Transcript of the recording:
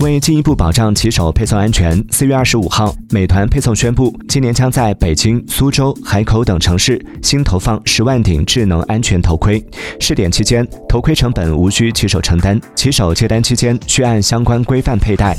为进一步保障骑手配送安全四月二十五号美团配送宣布今年将在北京苏州海口等城市新投放十万顶智能安全头盔。试点期间头盔成本无需骑手承担骑手接单期间需按相关规范佩戴。